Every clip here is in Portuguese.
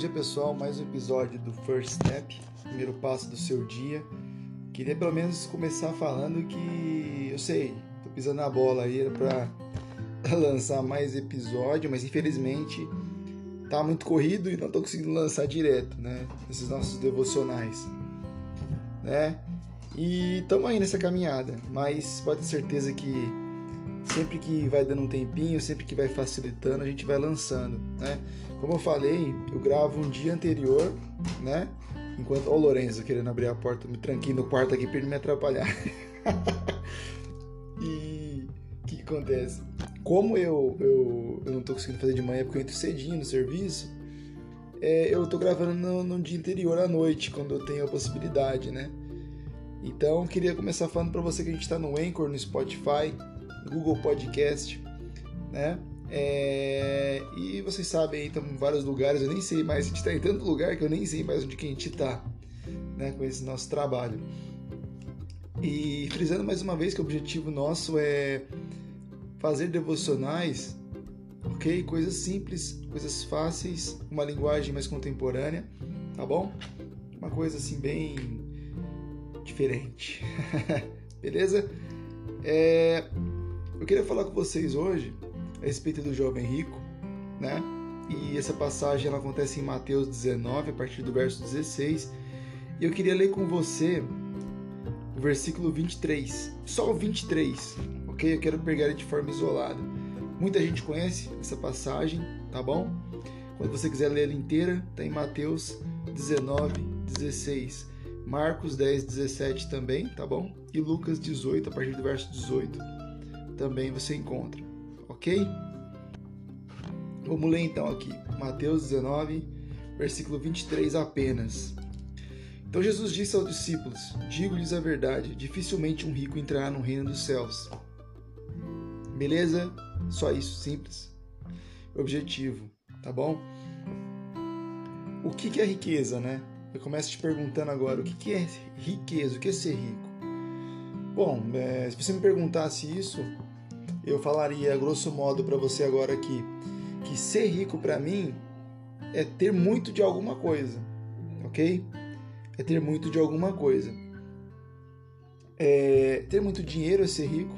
dia pessoal, mais um episódio do First Step, primeiro passo do seu dia. Queria pelo menos começar falando que eu sei, tô pisando na bola aí era pra lançar mais episódio, mas infelizmente tá muito corrido e não tô conseguindo lançar direto, né? Esses nossos devocionais, né? E estamos aí nessa caminhada, mas pode ter certeza que sempre que vai dando um tempinho, sempre que vai facilitando, a gente vai lançando, né? Como eu falei, eu gravo um dia anterior, né? Enquanto. O Lorenzo querendo abrir a porta, me tranquei no quarto aqui pra ele me atrapalhar. e. O que, que, acontece? Como eu, eu, eu não tô conseguindo fazer de manhã porque eu entro cedinho no serviço, é, eu tô gravando no, no dia anterior à noite, quando eu tenho a possibilidade, né? Então, queria começar falando para você que a gente está no Anchor, no Spotify, Google Podcast, né? É, e vocês sabem, estamos em vários lugares, eu nem sei mais, a gente está em tanto lugar que eu nem sei mais onde que a gente está né, com esse nosso trabalho. E frisando mais uma vez que o objetivo nosso é fazer devocionais, ok? Coisas simples, coisas fáceis, uma linguagem mais contemporânea, tá bom? Uma coisa assim bem diferente, beleza? É, eu queria falar com vocês hoje a respeito do jovem rico, né? E essa passagem ela acontece em Mateus 19, a partir do verso 16. E eu queria ler com você o versículo 23, só o 23, ok? Eu quero pegar ele de forma isolada. Muita gente conhece essa passagem, tá bom? Quando você quiser ler ela inteira, está em Mateus 19, 16. Marcos 10, 17 também, tá bom? E Lucas 18, a partir do verso 18, também você encontra ok? Vamos ler então aqui, Mateus 19, versículo 23 apenas. Então Jesus disse aos discípulos: Digo-lhes a verdade, dificilmente um rico entrará no reino dos céus. Beleza? Só isso, simples. Objetivo, tá bom? O que é riqueza, né? Eu começo te perguntando agora: o que é riqueza? O que é ser rico? Bom, é, se você me perguntasse isso, eu falaria grosso modo para você agora aqui que ser rico para mim é ter muito de alguma coisa, ok? É ter muito de alguma coisa. É, ter muito dinheiro é ser rico,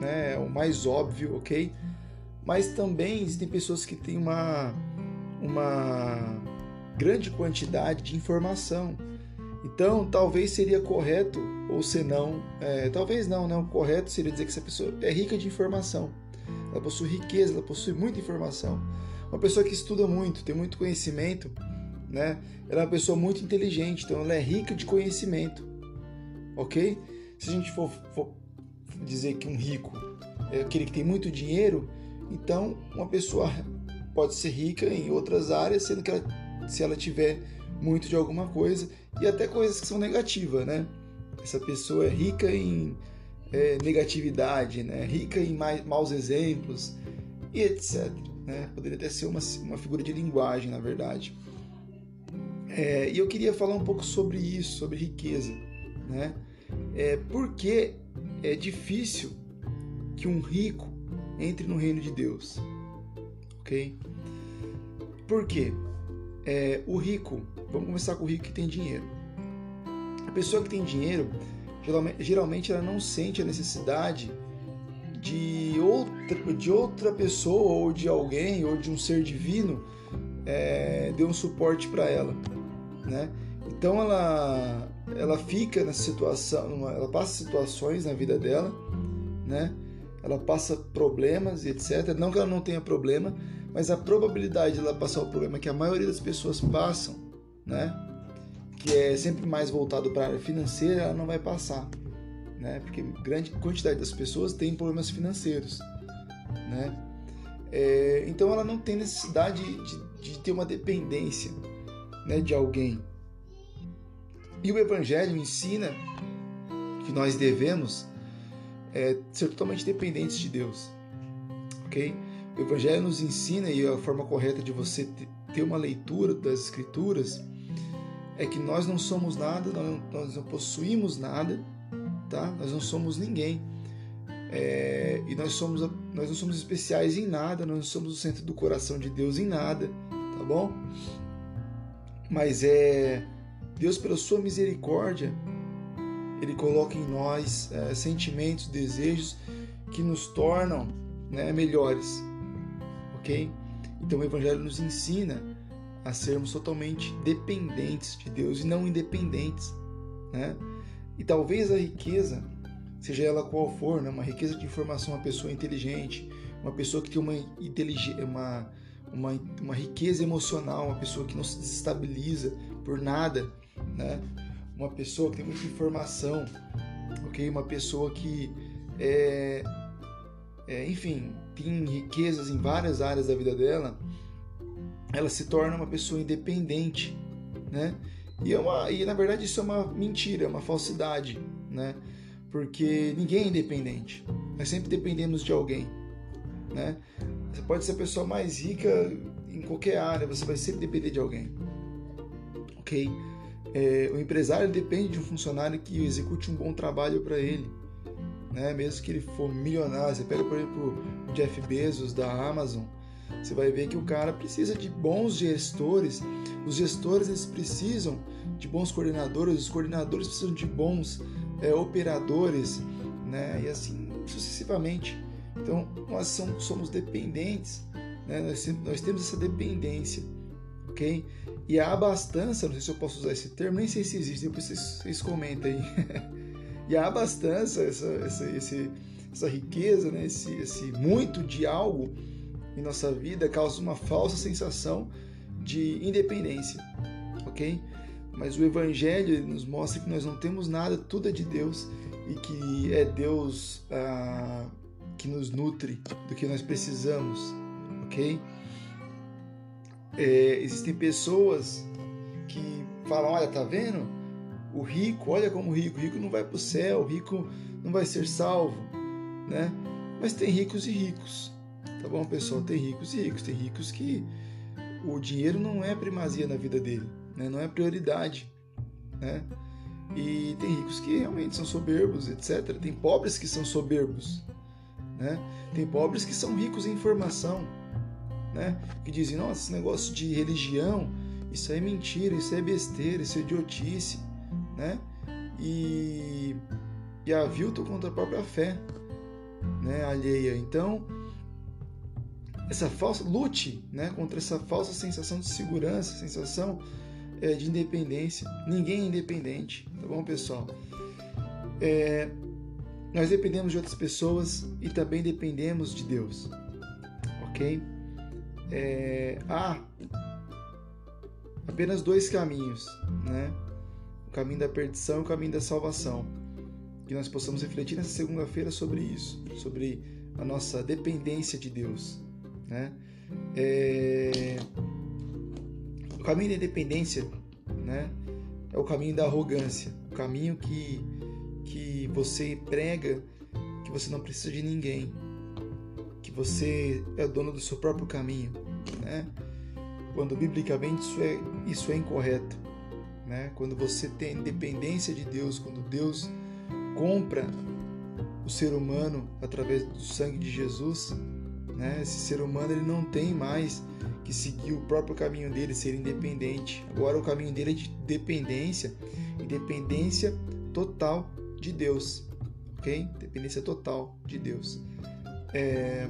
né? É o mais óbvio, ok? Mas também existem pessoas que têm uma, uma grande quantidade de informação. Então, talvez seria correto ou se não, é, talvez não, né? O correto seria dizer que essa pessoa é rica de informação. Ela possui riqueza, ela possui muita informação. Uma pessoa que estuda muito, tem muito conhecimento, né? Ela é uma pessoa muito inteligente, então ela é rica de conhecimento, ok? Se a gente for, for dizer que um rico é aquele que tem muito dinheiro, então uma pessoa pode ser rica em outras áreas, sendo que ela, se ela tiver muito de alguma coisa e até coisas que são negativas, né? essa pessoa é rica em é, negatividade, né? rica em mais, maus exemplos e etc. Né? Poderia até ser uma, uma figura de linguagem, na verdade. É, e eu queria falar um pouco sobre isso, sobre riqueza. Né? É, porque é difícil que um rico entre no reino de Deus. Ok? Por quê? É, o rico, vamos começar com o rico que tem dinheiro pessoa que tem dinheiro, geralmente ela não sente a necessidade de outra, de outra pessoa ou de alguém ou de um ser divino é, um suporte para ela, né? Então ela ela fica nessa situação, ela passa situações na vida dela, né? Ela passa problemas e etc. Não que ela não tenha problema, mas a probabilidade de ela passar o problema que a maioria das pessoas passam, né? que é sempre mais voltado para a área financeira, ela não vai passar, né? Porque grande quantidade das pessoas tem problemas financeiros, né? É, então ela não tem necessidade de, de, ter uma dependência, né, de alguém. E o Evangelho ensina que nós devemos é, ser totalmente dependentes de Deus, ok? O Evangelho nos ensina e a forma correta de você ter uma leitura das Escrituras é que nós não somos nada, nós não possuímos nada, tá? Nós não somos ninguém. É, e nós, somos, nós não somos especiais em nada, nós não somos o centro do coração de Deus em nada, tá bom? mas é Deus pela sua misericórdia, ele coloca em nós é, sentimentos, desejos que nos tornam né, melhores, ok? Então o Evangelho nos ensina a sermos totalmente dependentes de Deus e não independentes, né? E talvez a riqueza, seja ela qual for, né, uma riqueza de informação, uma pessoa inteligente, uma pessoa que tem uma, uma, uma, uma riqueza emocional, uma pessoa que não se desestabiliza por nada, né? Uma pessoa que tem muita informação, ok? Uma pessoa que é, é, enfim, tem riquezas em várias áreas da vida dela, ela se torna uma pessoa independente, né? E, é uma, e na verdade isso é uma mentira, é uma falsidade, né? Porque ninguém é independente. Nós sempre dependemos de alguém, né? Você pode ser a pessoa mais rica em qualquer área, você vai sempre depender de alguém, ok? É, o empresário depende de um funcionário que execute um bom trabalho para ele, né? Mesmo que ele for milionário, você pega por exemplo o Jeff Bezos da Amazon, você vai ver que o cara precisa de bons gestores. Os gestores eles precisam de bons coordenadores, os coordenadores precisam de bons é, operadores, né? E assim sucessivamente. Então nós somos dependentes, né? nós, nós temos essa dependência, ok? E a abastança, não sei se eu posso usar esse termo, nem sei se existe, depois vocês, vocês comentem aí. e a abastança, essa, essa, esse, essa riqueza, né? esse, esse muito de algo em nossa vida causa uma falsa sensação de independência, ok? Mas o Evangelho nos mostra que nós não temos nada, tudo é de Deus e que é Deus ah, que nos nutre do que nós precisamos, ok? É, existem pessoas que falam: olha, tá vendo? O rico, olha como o rico, o rico não vai para o céu, o rico não vai ser salvo, né? Mas tem ricos e ricos, tá bom, pessoal? Tem ricos e ricos, tem ricos que o dinheiro não é primazia na vida dele, né? Não é prioridade, né? E tem ricos que realmente são soberbos, etc. Tem pobres que são soberbos, né? Tem pobres que são ricos em informação, né? Que dizem, nossa, esse negócio de religião, isso é mentira, isso é besteira, isso é idiotice, né? E, e aviltam contra a própria fé, né? Alheia. Então, essa falsa lute, né? Contra essa falsa sensação de segurança, sensação é, de independência. Ninguém é independente, tá bom, pessoal? É, nós dependemos de outras pessoas e também dependemos de Deus, ok? É, há apenas dois caminhos, né? O caminho da perdição e o caminho da salvação. Que nós possamos refletir nessa segunda-feira sobre isso, sobre a nossa dependência de Deus, né? É... O caminho da independência, né? É o caminho da arrogância, o caminho que que você prega que você não precisa de ninguém, que você é dono do seu próprio caminho, né? Quando biblicamente isso é isso é incorreto, né? Quando você tem dependência de Deus, quando Deus compra o ser humano através do sangue de Jesus, né? Esse ser humano ele não tem mais que seguir o próprio caminho dele, ser independente. Agora o caminho dele é de dependência, independência total de Deus, ok? Dependência total de Deus. É...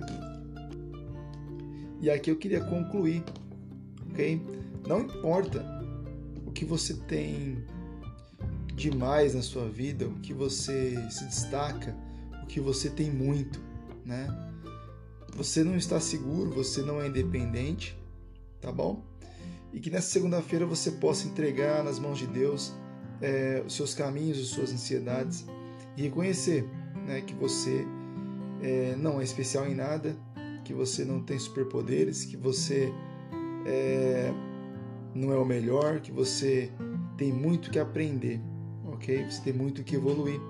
E aqui eu queria concluir, ok? Não importa o que você tem demais na sua vida, o que você se destaca, o que você tem muito, né? Você não está seguro, você não é independente, tá bom? E que nessa segunda-feira você possa entregar nas mãos de Deus é, os seus caminhos, as suas ansiedades e reconhecer né, que você é, não é especial em nada, que você não tem superpoderes, que você é, não é o melhor, que você tem muito que aprender, ok? Você tem muito que evoluir,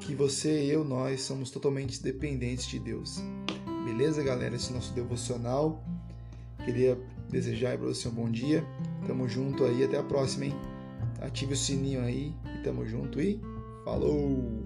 que você, eu, nós somos totalmente dependentes de Deus. Beleza, galera? Esse é o nosso devocional. Queria desejar para você um bom dia. Tamo junto aí, até a próxima, hein? Ative o sininho aí e tamo junto e falou!